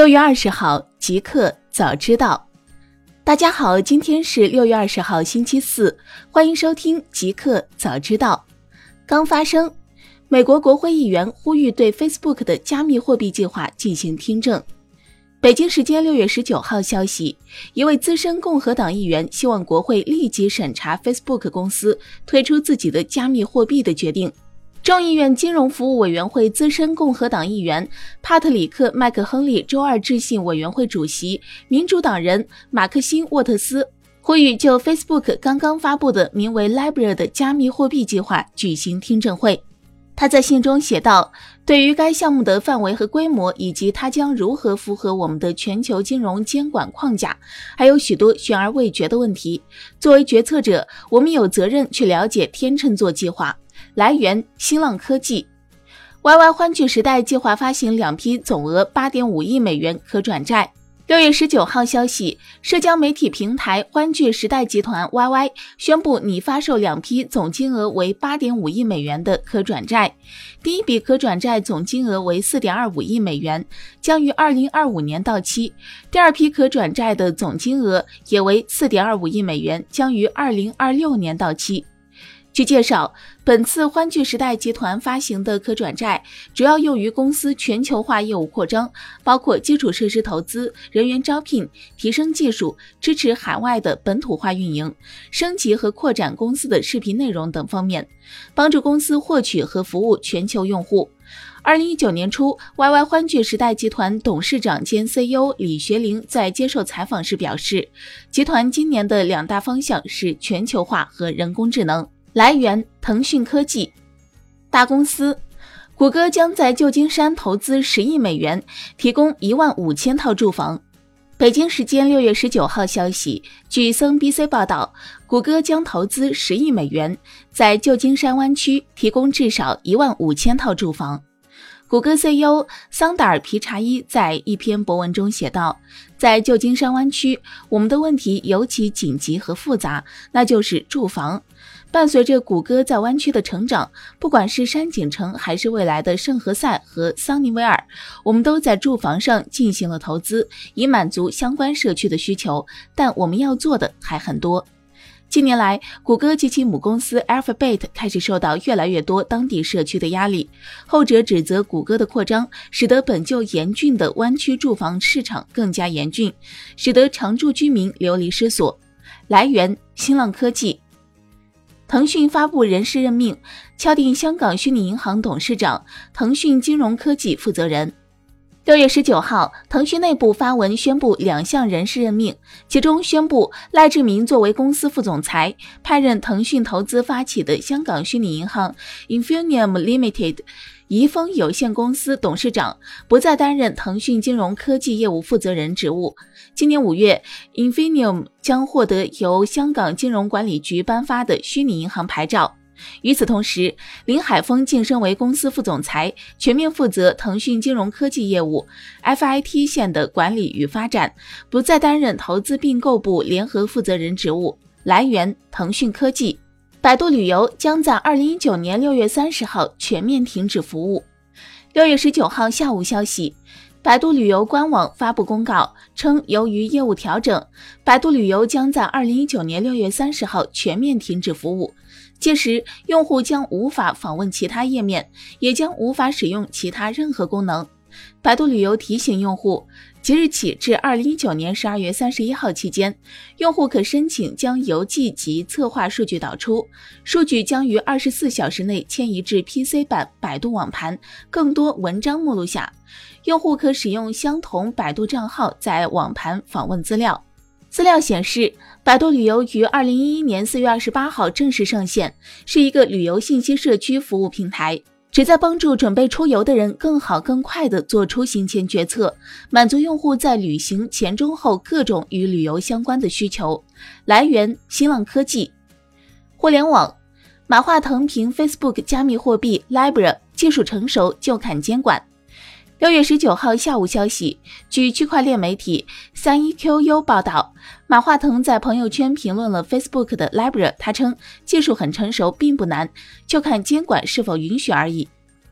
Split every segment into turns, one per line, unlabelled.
六月二十号，极客早知道。大家好，今天是六月二十号，星期四，欢迎收听极客早知道。刚发生，美国国会议员呼吁对 Facebook 的加密货币计划进行听证。北京时间六月十九号消息，一位资深共和党议员希望国会立即审查 Facebook 公司推出自己的加密货币的决定。众议院金融服务委员会资深共和党议员帕特里克·麦克亨利周二致信委员会主席民主党人马克辛·沃特斯，呼吁就 Facebook 刚刚发布的名为 Libra 的加密货币计划举行听证会。他在信中写道：“对于该项目的范围和规模，以及它将如何符合我们的全球金融监管框架，还有许多悬而未决的问题。作为决策者，我们有责任去了解天秤座计划。”来源：新浪科技。YY 欢聚时代计划发行两批总额八点五亿美元可转债。六月十九号消息，社交媒体平台欢聚时代集团 YY 宣布拟发售两批总金额为八点五亿美元的可转债。第一笔可转债总金额为四点二五亿美元，将于二零二五年到期。第二批可转债的总金额也为四点二五亿美元，将于二零二六年到期。据介绍，本次欢聚时代集团发行的可转债主要用于公司全球化业务扩张，包括基础设施投资、人员招聘、提升技术、支持海外的本土化运营、升级和扩展公司的视频内容等方面，帮助公司获取和服务全球用户。二零一九年初，YY 欢聚时代集团董事长兼 CEO 李学凌在接受采访时表示，集团今年的两大方向是全球化和人工智能。来源：腾讯科技。大公司，谷歌将在旧金山投资十亿美元，提供一万五千套住房。北京时间六月十九号消息，据 CNBC 报道，谷歌将投资十亿美元，在旧金山湾区提供至少一万五千套住房。谷歌 CEO 桑达尔·皮查伊在一篇博文中写道：“在旧金山湾区，我们的问题尤其紧急和复杂，那就是住房。”伴随着谷歌在湾区的成长，不管是山景城还是未来的圣何塞和桑尼维尔，我们都在住房上进行了投资，以满足相关社区的需求。但我们要做的还很多。近年来，谷歌及其母公司 Alphabet 开始受到越来越多当地社区的压力，后者指责谷歌的扩张使得本就严峻的湾区住房市场更加严峻，使得常住居民流离失所。来源：新浪科技。腾讯发布人事任命，敲定香港虚拟银行董事长、腾讯金融科技负责人。六月十九号，腾讯内部发文宣布两项人事任命，其中宣布赖志明作为公司副总裁，派任腾讯投资发起的香港虚拟银行 Infinium Limited。怡丰有限公司董事长不再担任腾讯金融科技业务负责人职务。今年五月，Infinium 将获得由香港金融管理局颁发的虚拟银行牌照。与此同时，林海峰晋升为公司副总裁，全面负责腾讯金融科技业务 FIT 线的管理与发展，不再担任投资并购部联合负责人职务。来源：腾讯科技。百度旅游将在二零一九年六月三十号全面停止服务。六月十九号下午消息，百度旅游官网发布公告称，由于业务调整，百度旅游将在二零一九年六月三十号全面停止服务。届时，用户将无法访问其他页面，也将无法使用其他任何功能。百度旅游提醒用户，即日起至二零一九年十二月三十一号期间，用户可申请将邮寄及策划数据导出，数据将于二十四小时内迁移至 PC 版百度网盘更多文章目录下。用户可使用相同百度账号在网盘访问资料。资料显示，百度旅游于二零一一年四月二十八号正式上线，是一个旅游信息社区服务平台。旨在帮助准备出游的人更好、更快地做出行前决策，满足用户在旅行前、中、后各种与旅游相关的需求。来源：新浪科技。互联网，马化腾评 Facebook 加密货币 Libra 技术成熟就砍监管。六月十九号下午消息，据区块链媒体三一 QU 报道，马化腾在朋友圈评论了 Facebook 的 Libra，他称技术很成熟，并不难，就看监管是否允许而已。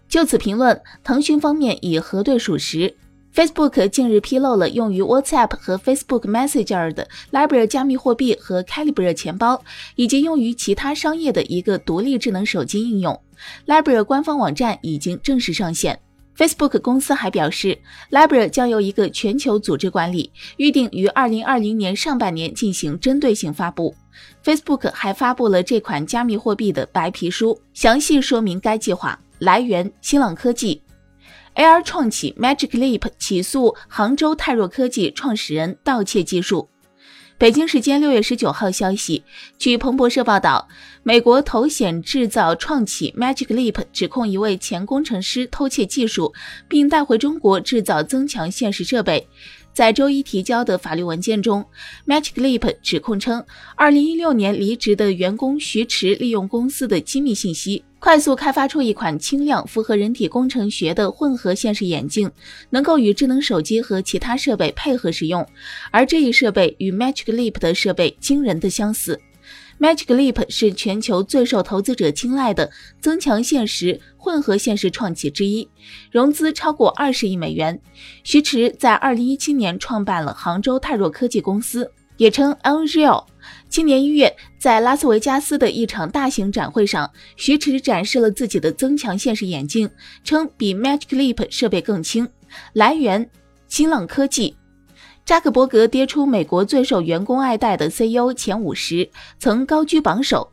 就此评论，腾讯方面已核对属实。Facebook 近日披露了用于 WhatsApp 和 Facebook Messenger 的 Libra 加密货币和 Calibra 钱包，以及用于其他商业的一个独立智能手机应用。Libra 官方网站已经正式上线。Facebook 公司还表示，Libra 将由一个全球组织管理，预定于2020年上半年进行针对性发布。Facebook 还发布了这款加密货币的白皮书，详细说明该计划。来源：新浪科技。AR 创起 Magic Leap 起诉杭州泰若科技创始人盗窃技术。北京时间六月十九号消息，据彭博社报道，美国头显制造创企 Magic Leap 指控一位前工程师偷窃技术，并带回中国制造增强现实设备。在周一提交的法律文件中，Magic Leap 指控称，2016年离职的员工徐驰利用公司的机密信息，快速开发出一款轻量、符合人体工程学的混合现实眼镜，能够与智能手机和其他设备配合使用。而这一设备与 Magic Leap 的设备惊人的相似。Magic Leap 是全球最受投资者青睐的增强现实、混合现实创企之一，融资超过二十亿美元。徐驰在二零一七年创办了杭州泰若科技公司，也称 Unreal。今年一月，在拉斯维加斯的一场大型展会上，徐驰展示了自己的增强现实眼镜，称比 Magic Leap 设备更轻。来源：新浪科技。扎克伯格跌出美国最受员工爱戴的 CEO 前五十，曾高居榜首。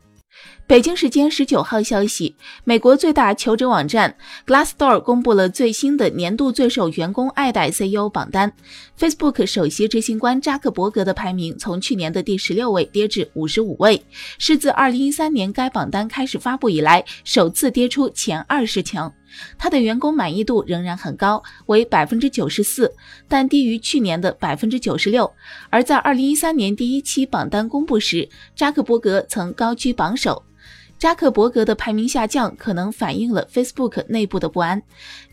北京时间十九号消息，美国最大求职网站 Glassdoor 公布了最新的年度最受员工爱戴 CEO 榜单。Facebook 首席执行官扎克伯格的排名从去年的第十六位跌至五十五位，是自二零一三年该榜单开始发布以来首次跌出前二十强。他的员工满意度仍然很高，为百分之九十四，但低于去年的百分之九十六。而在二零一三年第一期榜单公布时，扎克伯格曾高居榜首。扎克伯格的排名下降，可能反映了 Facebook 内部的不安。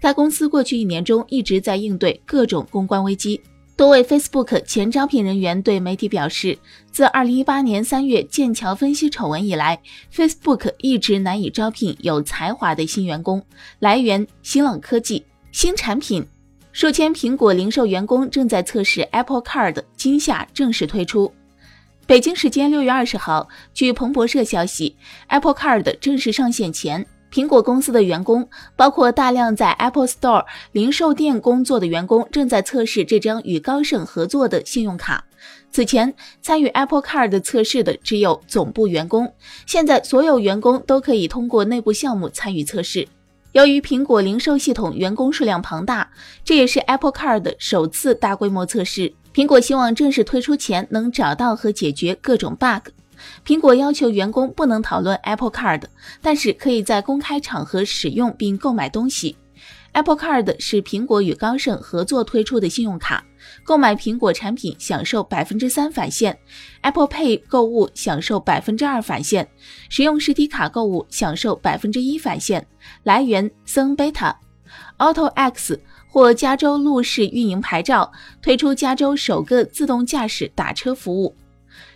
该公司过去一年中一直在应对各种公关危机。多位 Facebook 前招聘人员对媒体表示，自2018年3月剑桥分析丑闻以来，Facebook 一直难以招聘有才华的新员工。来源：新浪科技。新产品，数千苹果零售员工正在测试 Apple Card，今夏正式推出。北京时间六月二十号，据彭博社消息，Apple Card 正式上线前，苹果公司的员工，包括大量在 Apple Store 零售店工作的员工，正在测试这张与高盛合作的信用卡。此前参与 Apple Card 测试的只有总部员工，现在所有员工都可以通过内部项目参与测试。由于苹果零售系统员工数量庞大，这也是 Apple Card 首次大规模测试。苹果希望正式推出前能找到和解决各种 bug。苹果要求员工不能讨论 Apple Card，但是可以在公开场合使用并购买东西。Apple Card 是苹果与高盛合作推出的信用卡，购买苹果产品享受百分之三返现，Apple Pay 购物享受百分之二返现，使用实体卡购物享受百分之一返现。来源：森 Beta，Auto X。获加州路试运营牌照，推出加州首个自动驾驶打车服务。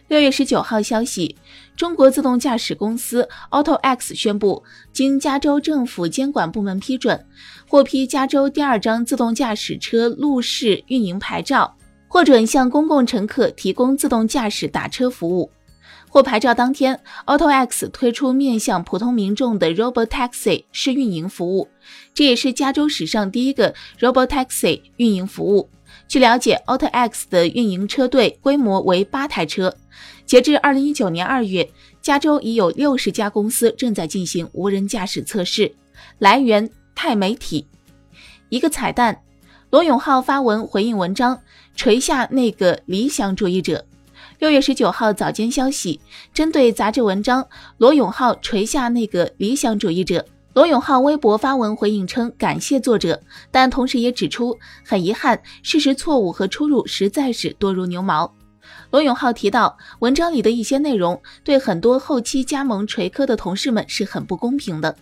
六月十九号消息，中国自动驾驶公司 AutoX 宣布，经加州政府监管部门批准，获批加州第二张自动驾驶车路试运营牌照，获准向公共乘客提供自动驾驶打车服务。获牌照当天，AutoX 推出面向普通民众的 Robotaxi 试运营服务，这也是加州史上第一个 Robotaxi 运营服务。据了解，AutoX 的运营车队规模为八台车。截至二零一九年二月，加州已有六十家公司正在进行无人驾驶测试。来源：钛媒体。一个彩蛋：罗永浩发文回应文章，锤下那个理想主义者。六月十九号早间消息，针对杂志文章，罗永浩锤下那个理想主义者。罗永浩微博发文回应称，感谢作者，但同时也指出，很遗憾，事实错误和出入实在是多如牛毛。罗永浩提到，文章里的一些内容对很多后期加盟锤科的同事们是很不公平的。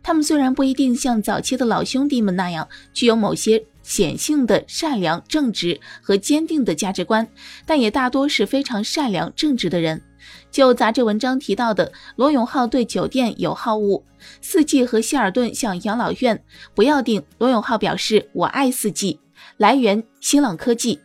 他们虽然不一定像早期的老兄弟们那样具有某些。显性的善良、正直和坚定的价值观，但也大多是非常善良、正直的人。就杂志文章提到的罗永浩对酒店有好恶，四季和希尔顿像养老院，不要订。罗永浩表示：“我爱四季。”来源：新浪科技。